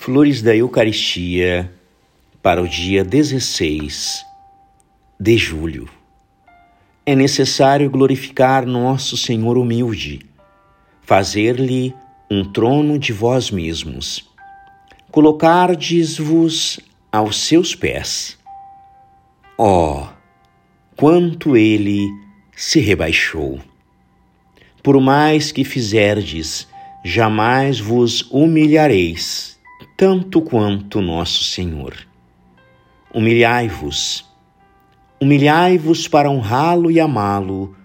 Flores da Eucaristia para o dia 16 de julho. É necessário glorificar nosso Senhor humilde, fazer-lhe um trono de vós mesmos, colocardes-vos aos seus pés. Oh, quanto ele se rebaixou! Por mais que fizerdes, jamais vos humilhareis tanto quanto nosso Senhor. Humilhai-vos, humilhai-vos para honrá-lo e amá-lo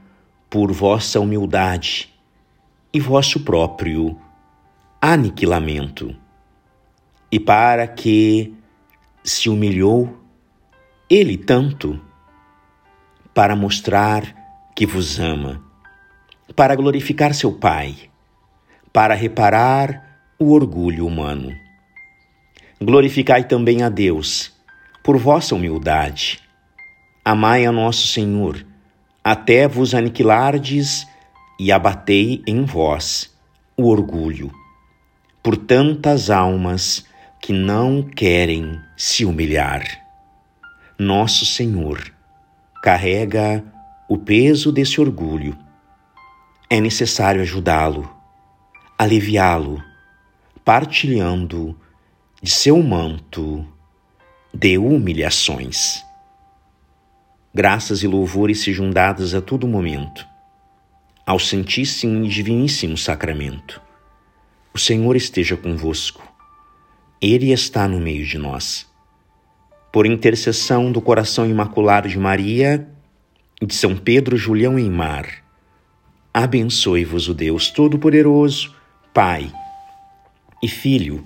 por vossa humildade e vosso próprio aniquilamento. E para que se humilhou ele tanto, para mostrar que vos ama, para glorificar seu Pai, para reparar o orgulho humano. Glorificai também a Deus por vossa humildade. Amai a nosso Senhor, até vos aniquilardes e abatei em vós o orgulho, por tantas almas que não querem se humilhar. Nosso Senhor carrega o peso desse orgulho. É necessário ajudá-lo, aliviá-lo, partilhando de seu manto de humilhações. Graças e louvores sejam dados a todo momento ao Santíssimo e Diviníssimo Sacramento. O Senhor esteja convosco. Ele está no meio de nós. Por intercessão do coração imaculado de Maria e de São Pedro Julião em Mar, abençoe-vos o Deus Todo-Poderoso, Pai e Filho